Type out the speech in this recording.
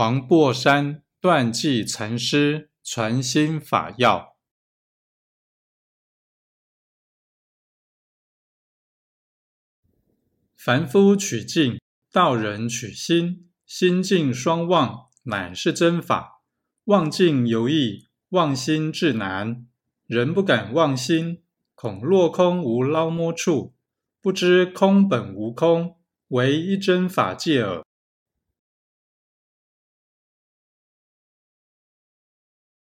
黄檗山断际禅师传心法要：凡夫取境，道人取心。心境双望，乃是真法。望境犹易，忘心至难。人不敢忘心，恐落空无捞摸处，不知空本无空，唯一真法界耳。